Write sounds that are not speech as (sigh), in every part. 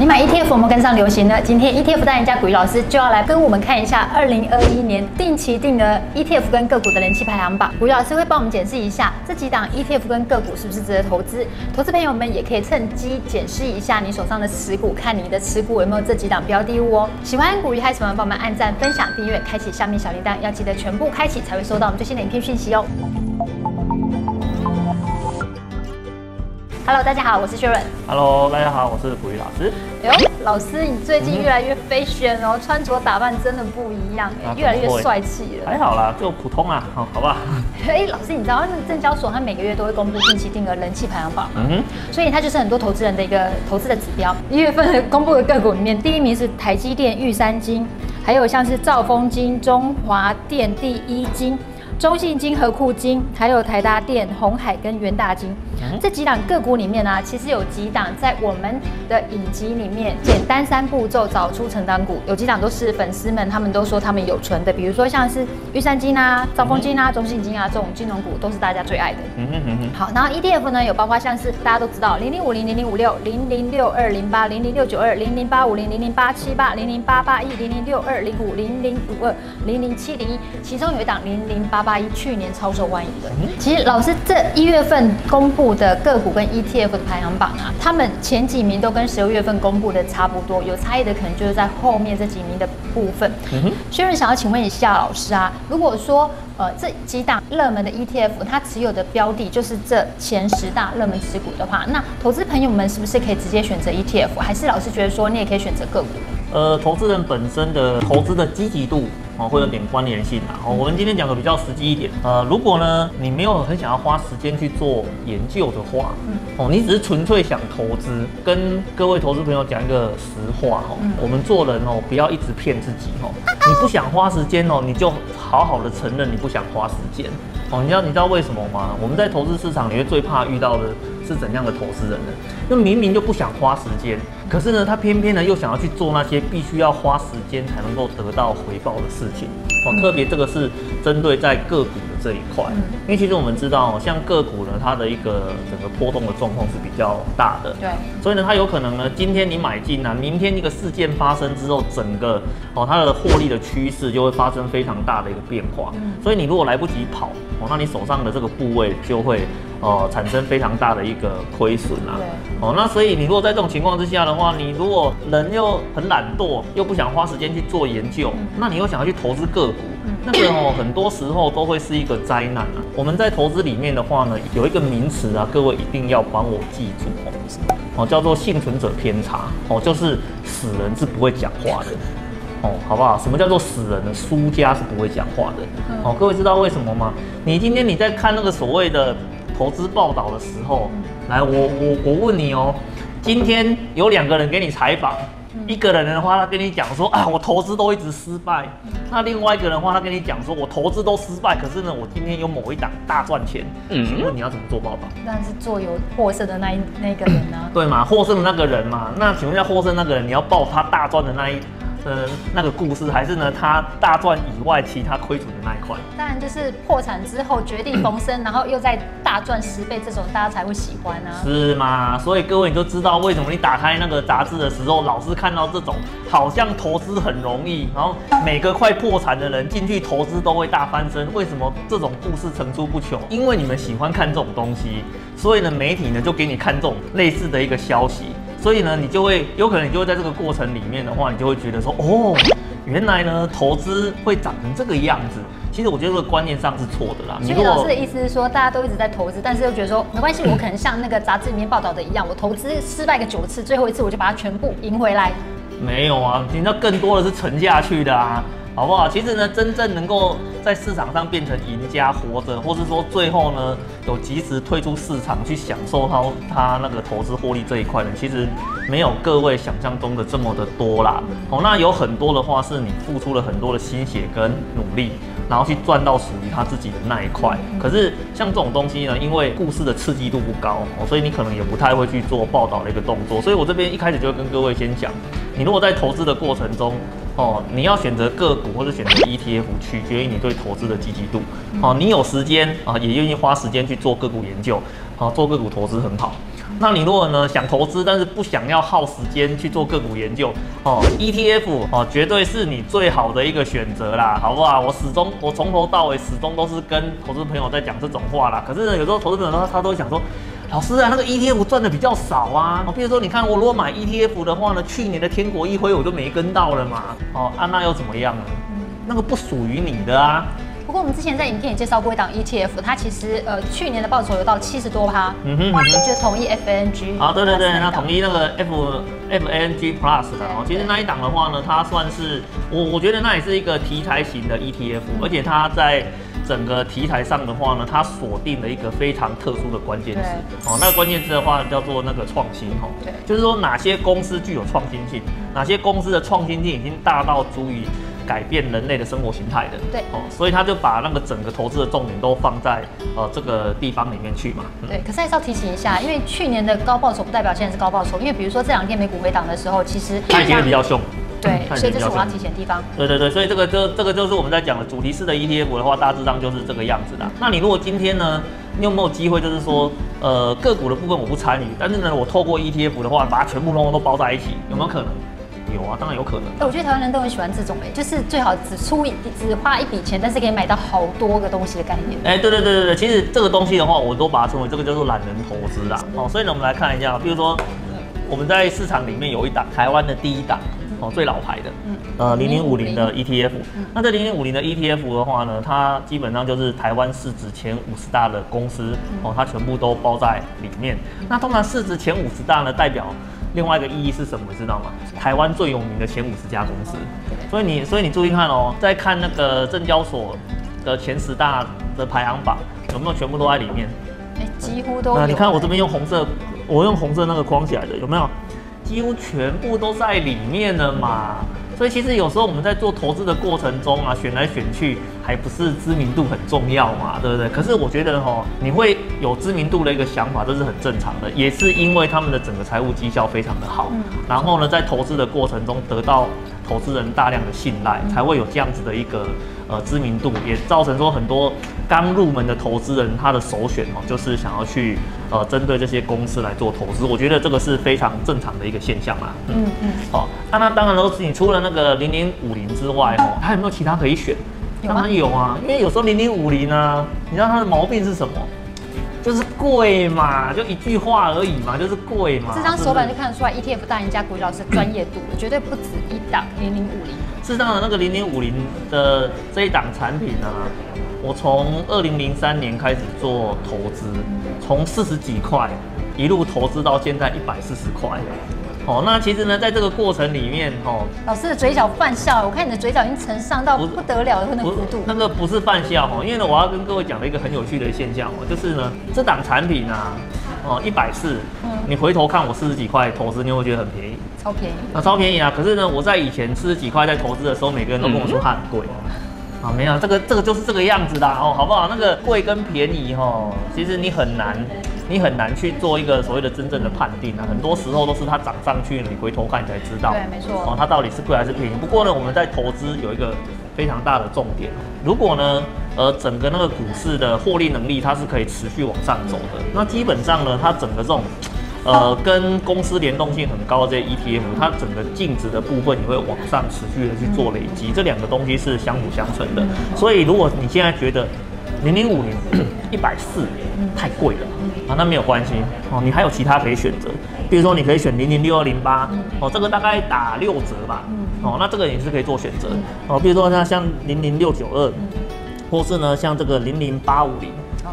你买 ETF 有没有跟上流行呢？今天 ETF 代言人家股鱼老师就要来跟我们看一下二零二一年定期定额 ETF 跟个股的人气排行榜。股鱼老师会帮我们检视一下这几档 ETF 跟个股是不是值得投资。投资朋友们也可以趁机检视一下你手上的持股，看你的持股有没有这几档标的物哦。喜欢股鱼还是什么？帮我们按赞、分享、订阅，开启下面小铃铛，要记得全部开启才会收到我们最新的影片讯息哦。Hello，大家好，我是 Sharon。Hello，大家好，我是股鱼老师。哎呦，老师，你最近越来越 fashion 哦，嗯、穿着打扮真的不一样，哎，越来越帅气了。还好啦，就普通啊，好，好不好？哎，老师，你知道那证交所它每个月都会公布定期定额人气排行榜吗？嗯哼，所以它就是很多投资人的一个投资的指标。一月份公布的个股里面，第一名是台积电、玉山金，还有像是兆丰金、中华电、第一金。中信金、和库金，还有台达电、红海跟元大金，这几档个股里面呢、啊，其实有几档在我们的影集里面简单三步骤找出成长股，有几档都是粉丝们他们都说他们有存的，比如说像是玉山金啊、兆丰金啊、中信金啊这种金融股都是大家最爱的。嗯嗯嗯嗯。好，然后 ETF 呢有包括像是大家都知道零零五零零零五六零零六二零八零零六九二零零八五零零零八七八零零八八一零零六二零五零零五二零零七零一，其中有一档零零八八一。去年超受欢迎的，其实老师这一月份公布的个股跟 ETF 的排行榜啊，他们前几名都跟十二月份公布的差不多，有差异的可能就是在后面这几名的部分。嗯哼，薛润想要请问一下老师啊，如果说呃这几大热门的 ETF，它持有的标的就是这前十大热门持股的话，那投资朋友们是不是可以直接选择 ETF，还是老师觉得说你也可以选择个股？呃，投资人本身的投资的积极度。哦，会有点关联性啊。哦，我们今天讲的比较实际一点。呃，如果呢，你没有很想要花时间去做研究的话，哦，你只是纯粹想投资，跟各位投资朋友讲一个实话哦，我们做人哦，不要一直骗自己哦。你不想花时间哦，你就好好的承认你不想花时间。哦，你知道你知道为什么吗？我们在投资市场里面最怕遇到的是怎样的投资人呢？就明明就不想花时间，可是呢，他偏偏呢又想要去做那些必须要花时间才能够得到回报的事情。哦，特别这个是针对在个股的这一块，因为其实我们知道，像个股呢，它的一个整个波动的状况是比较大的。对。所以呢，它有可能呢，今天你买进啊，明天一个事件发生之后，整个哦它的获利的趋势就会发生非常大的一个变化。所以你如果来不及跑。哦，那你手上的这个部位就会，呃，产生非常大的一个亏损啊。对。哦，那所以你如果在这种情况之下的话，你如果人又很懒惰，又不想花时间去做研究，嗯、那你又想要去投资个股，嗯、那个哦，很多时候都会是一个灾难啊。我们在投资里面的话呢，有一个名词啊，各位一定要帮我记住哦，哦，叫做幸存者偏差，哦，就是死人是不会讲话的。哦，好不好？什么叫做死人呢？输家是不会讲话的。哦，各位知道为什么吗？你今天你在看那个所谓的投资报道的时候，来，我我我问你哦，今天有两个人给你采访，一个人的话他跟你讲说啊，我投资都一直失败，那另外一个人的话他跟你讲说我投资都失败，可是呢，我今天有某一档大赚钱。嗯，请问你要怎么做报道？当然是做有获胜的那一那个人呢、啊？对嘛，获胜的那个人嘛。那请问一下，获胜那个人你要报他大赚的那一？呃，那个故事还是呢，他大赚以外，其他亏损的那一块。当然就是破产之后绝地逢生，然后又再大赚十倍，这种大家才会喜欢啊。是吗？所以各位你就知道为什么你打开那个杂志的时候，老是看到这种好像投资很容易，然后每个快破产的人进去投资都会大翻身。为什么这种故事层出不穷？因为你们喜欢看这种东西，所以呢，媒体呢就给你看这种类似的一个消息。所以呢，你就会有可能，你就会在这个过程里面的话，你就会觉得说，哦，原来呢，投资会长成这个样子。其实我觉得这个观念上是错的啦。所以老师的意思是说，大家都一直在投资，但是又觉得说没关系，我可能像那个杂志里面报道的一样，我投资失败个九次，最后一次我就把它全部赢回来。没有啊，你知道更多的是沉下去的啊。好不好？其实呢，真正能够在市场上变成赢家活着，或是说最后呢有及时退出市场去享受他他那个投资获利这一块呢，其实没有各位想象中的这么的多啦。哦，那有很多的话是你付出了很多的心血跟努力，然后去赚到属于他自己的那一块。可是像这种东西呢，因为故事的刺激度不高哦，所以你可能也不太会去做报道的一个动作。所以我这边一开始就跟各位先讲，你如果在投资的过程中，哦，你要选择个股或者选择 ETF，取决于你对投资的积极度。哦，你有时间啊，也愿意花时间去做个股研究，啊，做个股投资很好。那你如果呢想投资，但是不想要耗时间去做个股研究哦，ETF 哦，绝对是你最好的一个选择啦，好不好？我始终我从头到尾始终都是跟投资朋友在讲这种话啦。可是呢，有时候投资朋友他他都会想说，老师啊，那个 ETF 赚的比较少啊。哦，比如说你看我如果买 ETF 的话呢，去年的天国一辉我就没跟到了嘛。哦，啊那又怎么样呢？那个不属于你的啊。不过我们之前在影片也介绍过一档 ETF，它其实呃去年的报酬有到七十多趴，嗯哼，就统一 FANG。啊，对对对，那统一那个 F FANG Plus 的哦，其实那一档的话呢，它算是我我觉得那也是一个题材型的 ETF，而且它在整个题材上的话呢，它锁定了一个非常特殊的关键词哦，那个关键词的话叫做那个创新哦，对，就是说哪些公司具有创新性，哪些公司的创新性已经大到足以。改变人类的生活形态的，对哦，所以他就把那个整个投资的重点都放在呃这个地方里面去嘛。对，可是还是要提醒一下，因为去年的高报酬不代表现在是高报酬，因为比如说这两天美股回档的时候，其实它已经比较凶。对，所以这是我要提醒的地方。对对对，所以这个就这个就是我们在讲的主题式的 ETF 的话，大致上就是这个样子的。那你如果今天呢，你有没有机会就是说，呃个股的部分我不参与，但是呢我透过 ETF 的话，把它全部通通都包在一起，有没有可能？有啊，当然有可能。哎，我觉得台湾人都很喜欢这种，哎，就是最好只出一只花一笔钱，但是可以买到好多个东西的概念。哎，对对对对对，其实这个东西的话，我都把它称为这个叫做懒人投资啦。哦，所以呢，我们来看一下，比如说我们在市场里面有一档台湾的第一档哦，最老牌的，嗯，呃，零零五零的 ETF。那这零零五零的 ETF 的话呢，它基本上就是台湾市值前五十大的公司哦，它全部都包在里面。那通常市值前五十大呢，代表。另外一个意义是什么？你知道吗？台湾最有名的前五十家公司，所以你所以你注意看哦，在看那个证交所的前十大的排行榜，有没有全部都在里面？哎，几乎都有。那你看我这边用红色，我用红色那个框起来的，有没有？几乎全部都在里面了嘛。所以其实有时候我们在做投资的过程中啊，选来选去，还不是知名度很重要嘛，对不对？可是我觉得哈，你会有知名度的一个想法，这是很正常的，也是因为他们的整个财务绩效非常的好，然后呢，在投资的过程中得到投资人大量的信赖，才会有这样子的一个。呃，知名度也造成说很多刚入门的投资人，他的首选哦，就是想要去呃针对这些公司来做投资。我觉得这个是非常正常的一个现象啦。嗯嗯。好，那那当然都是你除了那个零零五零之外哦，还有没有其他可以选？当然有啊，因为有时候零零五零呢，你知道它的毛病是什么？就是贵嘛，就一句话而已嘛，就是贵嘛。这张手板就看得出来，ETF 大赢家股老师专业度，绝对不止一档零零五零。事实上的那个零零五零的这一档产品呢，我从二零零三年开始做投资，从四十几块一路投资到现在一百四十块。哦，那其实呢，在这个过程里面，哦，老师的嘴角泛笑，我看你的嘴角已经呈上到不得了的那个幅度。那个不是泛笑哦，因为呢，我要跟各位讲的一个很有趣的现象哦，就是呢，这档产品啊，哦，一百四，嗯，你回头看我四十几块投资，你会觉得很便宜？超便宜。那超便宜啊！可是呢，我在以前四十几块在投资的时候，每个人都跟我说它很贵。啊，没有，这个这个就是这个样子的哦，好不好？那个贵跟便宜哦，其实你很难。你很难去做一个所谓的真正的判定啊，很多时候都是它涨上去，你回头看你才知道。对，没错。哦，它到底是贵还是便宜？不过呢，我们在投资有一个非常大的重点，如果呢，呃，整个那个股市的获利能力它是可以持续往上走的，那基本上呢，它整个这种，呃，跟公司联动性很高的这些 ETF，它整个净值的部分也会往上持续的去做累积，这两个东西是相辅相成的。所以，如果你现在觉得零零五零 (clears throat) 一百四太贵了。啊，那没有关系哦，你还有其他可以选择，比如说你可以选零零六二零八哦，这个大概打六折吧，哦，那这个也是可以做选择哦，比如说像像零零六九二，或是呢像这个零零八五零。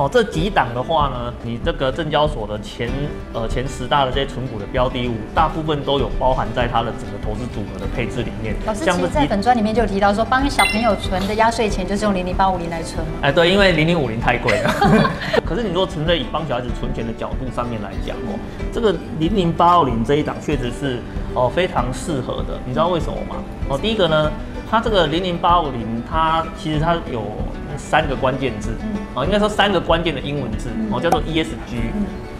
哦，这几档的话呢，你这个证交所的前呃前十大的这些存股的标的物，大部分都有包含在它的整个投资组合的配置里面。老师其实在本专里面就有提到说，帮小朋友存的压岁钱就是用零零八五零来存。哎，对，因为零零五零太贵了。(laughs) 可是你说存在以帮小孩子存钱的角度上面来讲哦，这个零零八五零这一档确实是哦非常适合的。你知道为什么吗？哦，第一个呢，它这个零零八五零，它其实它有。三个关键字，哦，应该说三个关键的英文字，哦，叫做 ESG，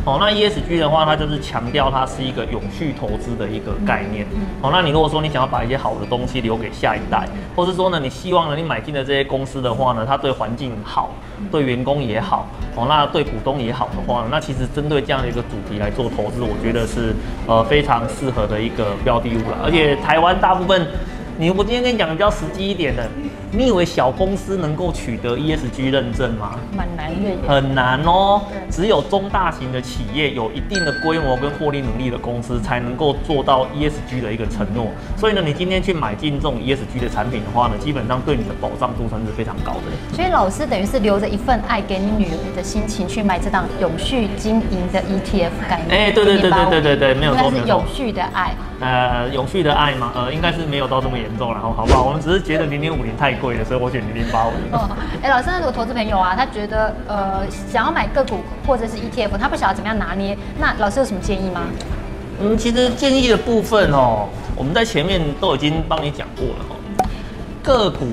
哦，那 ESG 的话，它就是强调它是一个永续投资的一个概念。哦，那你如果说你想要把一些好的东西留给下一代，或是说呢，你希望呢，你买进的这些公司的话呢，它对环境好，对员工也好，哦，那对股东也好的话呢，那其实针对这样的一个主题来做投资，我觉得是呃非常适合的一个标的物了。而且台湾大部分。你我今天跟你讲的比较实际一点的，你以为小公司能够取得 ESG 认证吗？蛮难的，很难哦。只有中大型的企业有一定的规模跟获利能力的公司，才能够做到 ESG 的一个承诺。所以呢，你今天去买进这种 ESG 的产品的话呢，基本上对你的保障度算是非常高的。所以老师等于是留着一份爱给你女儿的心情去买这档永续经营的 ETF 概念。哎、欸，对对对对对对对，没有错，应该是永续的爱。呃，永续的爱吗？呃，应该是没有到这么严。然后好不好？我们只是觉得零零五零太贵了，所以我选零零八五零。哦，哎，老师，那如果投资朋友啊，他觉得呃想要买个股或者是 ETF，他不晓得怎么样拿捏，那老师有什么建议吗？嗯，其实建议的部分哦，我们在前面都已经帮你讲过了哈。个股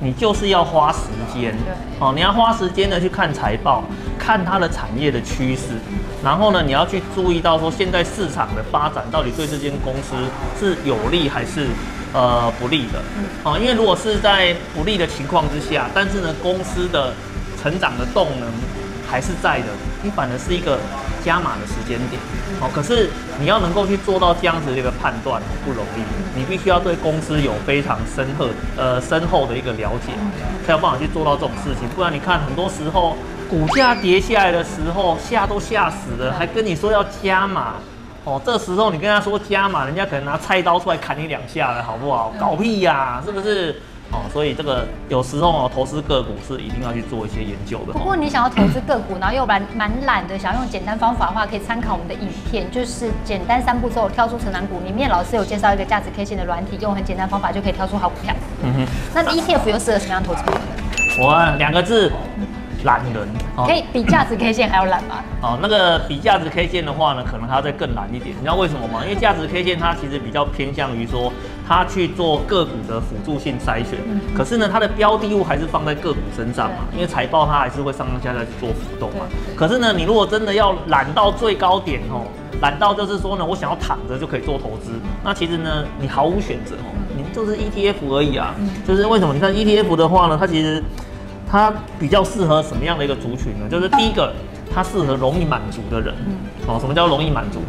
你就是要花时间，对，哦，你要花时间的去看财报，看它的产业的趋势，然后呢，你要去注意到说现在市场的发展到底对这间公司是有利还是。呃，不利的，哦，因为如果是在不利的情况之下，但是呢，公司的成长的动能还是在的，你反而是一个加码的时间点，哦，可是你要能够去做到这样子的一个判断不容易，你必须要对公司有非常深厚呃深厚的一个了解，才有办法去做到这种事情，不然你看很多时候股价跌下来的时候，吓都吓死了，还跟你说要加码。哦，这时候你跟他说加码，人家可能拿菜刀出来砍你两下了，好不好？搞屁呀、啊，是不是？哦，所以这个有时候哦，投资个股是一定要去做一些研究的。不过你想要投资个股，然后又蛮蛮懒的，想要用简单方法的话，可以参考我们的影片，就是简单三步骤跳出成长股。里面老师有介绍一个价值 K 线的软体，用很简单方法就可以挑出好股票。嗯哼。那 ETF 又适合什么样投资者？我两个字。懒人，可以比价值 K 线还要懒吗？哦，那个比价值 K 线的话呢，可能还要再更懒一点。你知道为什么吗？因为价值 K 线它其实比较偏向于说，它去做个股的辅助性筛选。可是呢，它的标的物还是放在个股身上嘛，因为财报它还是会上上下下去做浮动嘛。可是呢，你如果真的要懒到最高点哦，懒到就是说呢，我想要躺着就可以做投资，那其实呢，你毫无选择哦，你就是 ETF 而已啊。就是为什么？你看 ETF 的话呢，它其实。它比较适合什么样的一个族群呢？就是第一个，它适合容易满足的人。哦，什么叫容易满足？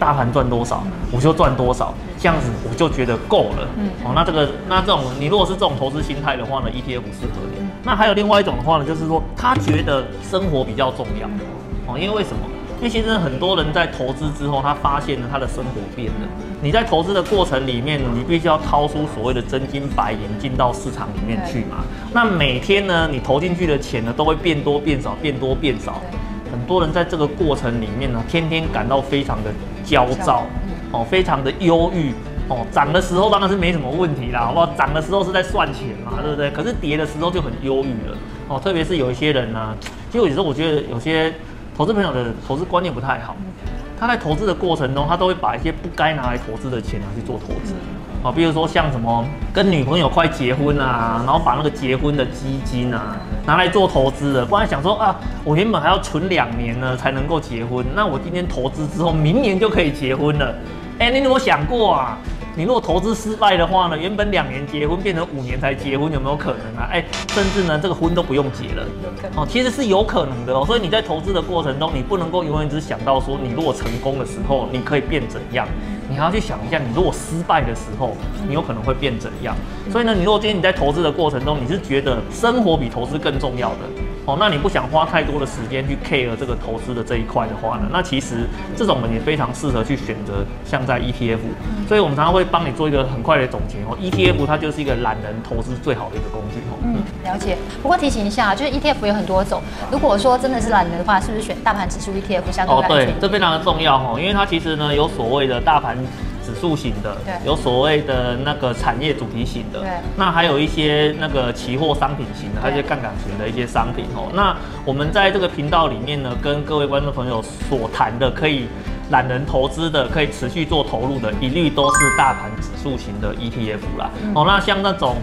大盘赚多少，我就赚多少，这样子我就觉得够了。哦，那这个，那这种，你如果是这种投资心态的话呢，ETF 适合你。那还有另外一种的话呢，就是说他觉得生活比较重要。哦，因为为什么？因为其实很多人在投资之后，他发现了他的生活变了。你在投资的过程里面，你必须要掏出所谓的真金白银进到市场里面去嘛。那每天呢，你投进去的钱呢，都会变多变少，变多变少。很多人在这个过程里面呢，天天感到非常的焦躁，哦，非常的忧郁。哦，涨的时候当然是没什么问题啦，好不好？涨的时候是在算钱嘛，对不对？可是跌的时候就很忧郁了。哦，特别是有一些人呢，其实有时候我觉得有些。投资朋友的投资观念不太好，他在投资的过程中，他都会把一些不该拿来投资的钱拿去做投资，啊，比如说像什么跟女朋友快结婚啊，然后把那个结婚的基金啊拿来做投资的，不然想说啊，我原本还要存两年呢才能够结婚，那我今天投资之后，明年就可以结婚了，哎，你有没有想过啊？你如果投资失败的话呢，原本两年结婚变成五年才结婚，有没有可能啊？哎，甚至呢，这个婚都不用结了。哦，其实是有可能的哦。所以你在投资的过程中，你不能够永远只想到说，你如果成功的时候，你可以变怎样？你还要去想一下，你如果失败的时候，你有可能会变怎样？所以呢，你如果今天你在投资的过程中，你是觉得生活比投资更重要的。哦，那你不想花太多的时间去 care 这个投资的这一块的话呢？那其实这种人也非常适合去选择像在 ETF。所以我们常常会帮你做一个很快的总结哦。ETF 它就是一个懒人投资最好的一个工具哦。嗯，了解。不过提醒一下，就是 ETF 有很多种。如果说真的是懒人的话，是不是选大盘指数 ETF 相对？哦，对，这非常的重要哦，因为它其实呢有所谓的大盘。指数型的，对，有所谓的那个产业主题型的，对，那还有一些那个期货商品型的，还有一些杠杆型的一些商品哦。那我们在这个频道里面呢，跟各位观众朋友所谈的，可以懒人投资的，可以持续做投入的，一律都是大盘指数型的 ETF 啦。哦，那像那种。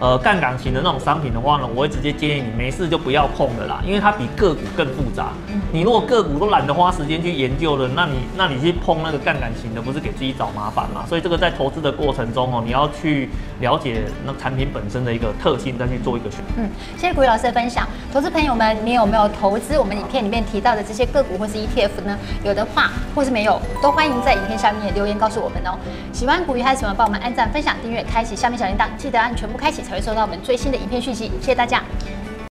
呃杠杆型的那种商品的话呢，我会直接建议你没事就不要碰的啦，因为它比个股更复杂。你如果个股都懒得花时间去研究了，那你那你去碰那个杠杆型的，不是给自己找麻烦吗？所以这个在投资的过程中哦，你要去了解那产品本身的一个特性，再去做一个选择。嗯，谢谢古雨老师的分享。投资朋友们，你有没有投资我们影片里面提到的这些个股或是 ETF 呢？有的话，或是没有，都欢迎在影片下面留言告诉我们哦。喜欢古雨还是喜欢？帮我们按赞、分享、订阅、开启下面小铃铛，记得按全部开启才会收到我们最新的影片讯息。谢谢大家。